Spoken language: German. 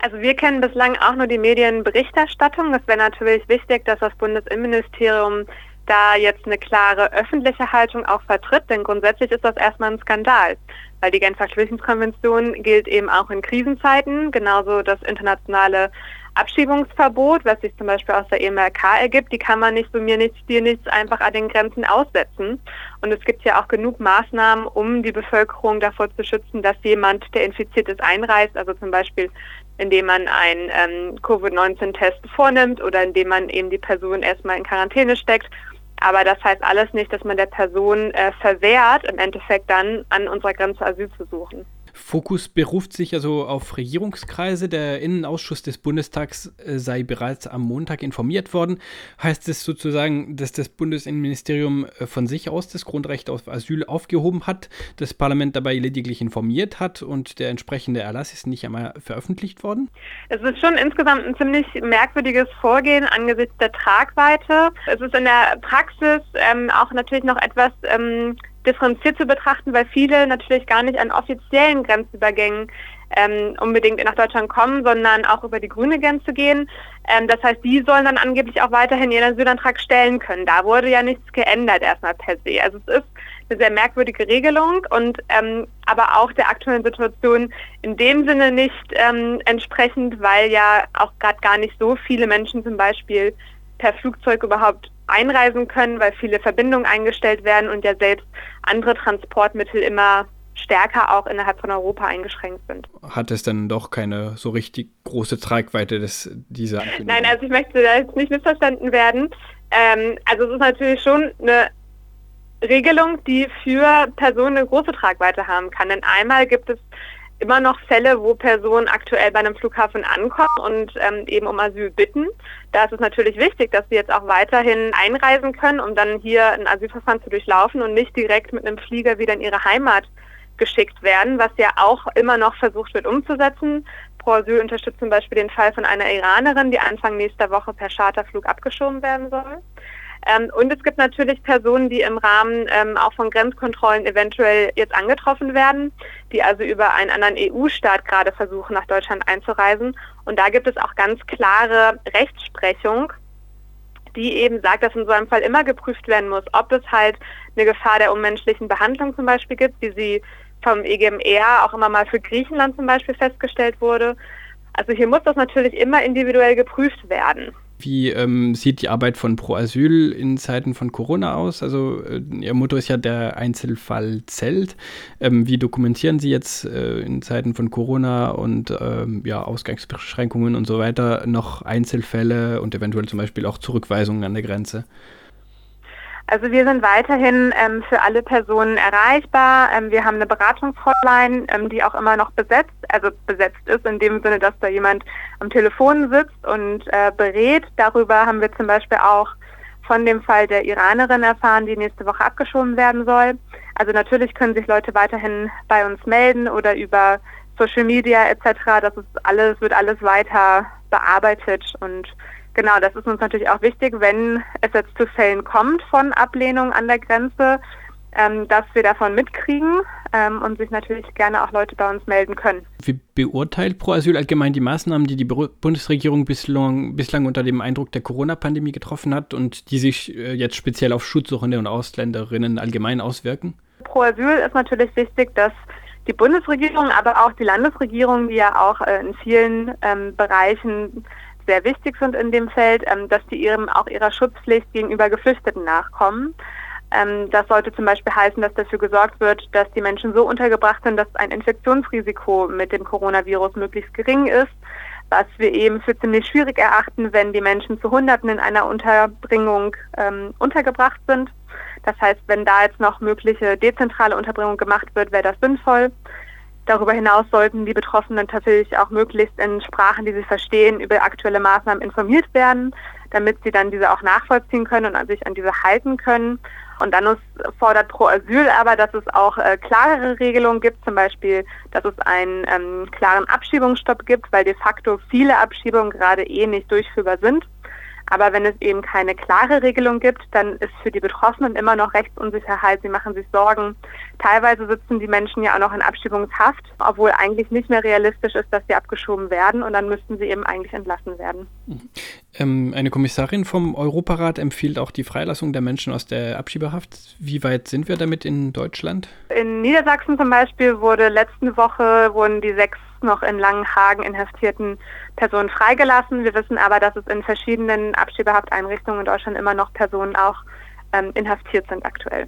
Also wir kennen bislang auch nur die Medienberichterstattung. Es wäre natürlich wichtig, dass das Bundesinnenministerium da jetzt eine klare öffentliche Haltung auch vertritt, denn grundsätzlich ist das erstmal ein Skandal, weil die Genfer Flüchtlingskonvention gilt eben auch in Krisenzeiten, genauso das internationale Abschiebungsverbot, was sich zum Beispiel aus der EMRK ergibt, die kann man nicht so mir nichts, dir nichts einfach an den Grenzen aussetzen. Und es gibt ja auch genug Maßnahmen, um die Bevölkerung davor zu schützen, dass jemand, der infiziert ist, einreist. Also zum Beispiel, indem man einen ähm, Covid-19-Test vornimmt oder indem man eben die Person erstmal in Quarantäne steckt. Aber das heißt alles nicht, dass man der Person äh, verwehrt, im Endeffekt dann an unserer Grenze Asyl zu suchen. Fokus beruft sich also auf Regierungskreise. Der Innenausschuss des Bundestags äh, sei bereits am Montag informiert worden. Heißt es sozusagen, dass das Bundesinnenministerium äh, von sich aus das Grundrecht auf Asyl aufgehoben hat, das Parlament dabei lediglich informiert hat und der entsprechende Erlass ist nicht einmal veröffentlicht worden? Es ist schon insgesamt ein ziemlich merkwürdiges Vorgehen angesichts der Tragweite. Es ist in der Praxis ähm, auch natürlich noch etwas ähm, differenziert zu betrachten, weil viele natürlich gar nicht an offiziellen Grenzübergängen ähm, unbedingt nach Deutschland kommen, sondern auch über die grüne Grenze gehen. Ähm, das heißt, die sollen dann angeblich auch weiterhin ihren Asylantrag stellen können. Da wurde ja nichts geändert erstmal per se. Also es ist eine sehr merkwürdige Regelung und ähm, aber auch der aktuellen Situation in dem Sinne nicht ähm, entsprechend, weil ja auch gerade gar nicht so viele Menschen zum Beispiel per Flugzeug überhaupt einreisen können, weil viele Verbindungen eingestellt werden und ja selbst andere Transportmittel immer stärker auch innerhalb von Europa eingeschränkt sind. Hat es dann doch keine so richtig große Tragweite, dass diese Nein, also ich möchte da jetzt nicht missverstanden werden. Ähm, also es ist natürlich schon eine Regelung, die für Personen eine große Tragweite haben kann. Denn einmal gibt es immer noch Fälle, wo Personen aktuell bei einem Flughafen ankommen und ähm, eben um Asyl bitten. Da ist es natürlich wichtig, dass sie jetzt auch weiterhin einreisen können, um dann hier ein Asylverfahren zu durchlaufen und nicht direkt mit einem Flieger wieder in ihre Heimat geschickt werden, was ja auch immer noch versucht wird umzusetzen. Pro Asyl unterstützt zum Beispiel den Fall von einer Iranerin, die Anfang nächster Woche per Charterflug abgeschoben werden soll. Ähm, und es gibt natürlich Personen, die im Rahmen ähm, auch von Grenzkontrollen eventuell jetzt angetroffen werden, die also über einen anderen EU-Staat gerade versuchen, nach Deutschland einzureisen. Und da gibt es auch ganz klare Rechtsprechung, die eben sagt, dass in so einem Fall immer geprüft werden muss, ob es halt eine Gefahr der unmenschlichen Behandlung zum Beispiel gibt, wie sie vom EGMR auch immer mal für Griechenland zum Beispiel festgestellt wurde. Also hier muss das natürlich immer individuell geprüft werden. Wie ähm, sieht die Arbeit von Pro Asyl in Zeiten von Corona aus? Also äh, Ihr Motto ist ja der Einzelfall zählt. Ähm, wie dokumentieren Sie jetzt äh, in Zeiten von Corona und ähm, ja, Ausgangsbeschränkungen und so weiter noch Einzelfälle und eventuell zum Beispiel auch Zurückweisungen an der Grenze? Also wir sind weiterhin ähm, für alle Personen erreichbar. Ähm, wir haben eine Beratungshotline, ähm, die auch immer noch besetzt, also besetzt ist in dem Sinne, dass da jemand am Telefon sitzt und äh, berät. Darüber haben wir zum Beispiel auch von dem Fall der Iranerin erfahren, die nächste Woche abgeschoben werden soll. Also natürlich können sich Leute weiterhin bei uns melden oder über Social Media etc. Das ist alles, wird alles weiter bearbeitet und Genau, das ist uns natürlich auch wichtig, wenn es jetzt zu Fällen kommt von Ablehnung an der Grenze, ähm, dass wir davon mitkriegen ähm, und sich natürlich gerne auch Leute bei uns melden können. Wie beurteilt Pro Asyl allgemein die Maßnahmen, die die Bundesregierung bislang, bislang unter dem Eindruck der Corona-Pandemie getroffen hat und die sich äh, jetzt speziell auf Schutzsuchende und Ausländerinnen allgemein auswirken? Pro Asyl ist natürlich wichtig, dass die Bundesregierung, aber auch die Landesregierung, die ja auch äh, in vielen ähm, Bereichen sehr wichtig sind in dem Feld, ähm, dass die ihrem auch ihrer Schutzpflicht gegenüber Geflüchteten nachkommen. Ähm, das sollte zum Beispiel heißen, dass dafür gesorgt wird, dass die Menschen so untergebracht sind, dass ein Infektionsrisiko mit dem Coronavirus möglichst gering ist, was wir eben für ziemlich schwierig erachten, wenn die Menschen zu Hunderten in einer Unterbringung ähm, untergebracht sind. Das heißt, wenn da jetzt noch mögliche dezentrale Unterbringung gemacht wird, wäre das sinnvoll. Darüber hinaus sollten die Betroffenen natürlich auch möglichst in Sprachen, die sie verstehen, über aktuelle Maßnahmen informiert werden, damit sie dann diese auch nachvollziehen können und sich an diese halten können. Und dann fordert Pro Asyl aber, dass es auch äh, klarere Regelungen gibt, zum Beispiel, dass es einen ähm, klaren Abschiebungsstopp gibt, weil de facto viele Abschiebungen gerade eh nicht durchführbar sind. Aber wenn es eben keine klare Regelung gibt, dann ist für die Betroffenen immer noch Rechtsunsicherheit. Sie machen sich Sorgen. Teilweise sitzen die Menschen ja auch noch in Abschiebungshaft, obwohl eigentlich nicht mehr realistisch ist, dass sie abgeschoben werden und dann müssten sie eben eigentlich entlassen werden. Ähm, eine Kommissarin vom Europarat empfiehlt auch die Freilassung der Menschen aus der Abschiebehaft. Wie weit sind wir damit in Deutschland? In Niedersachsen zum Beispiel wurde letzte Woche wurden die sechs noch in Langenhagen inhaftierten Personen freigelassen. Wir wissen aber, dass es in verschiedenen Abschiebehafteinrichtungen in Deutschland immer noch Personen auch ähm, inhaftiert sind aktuell.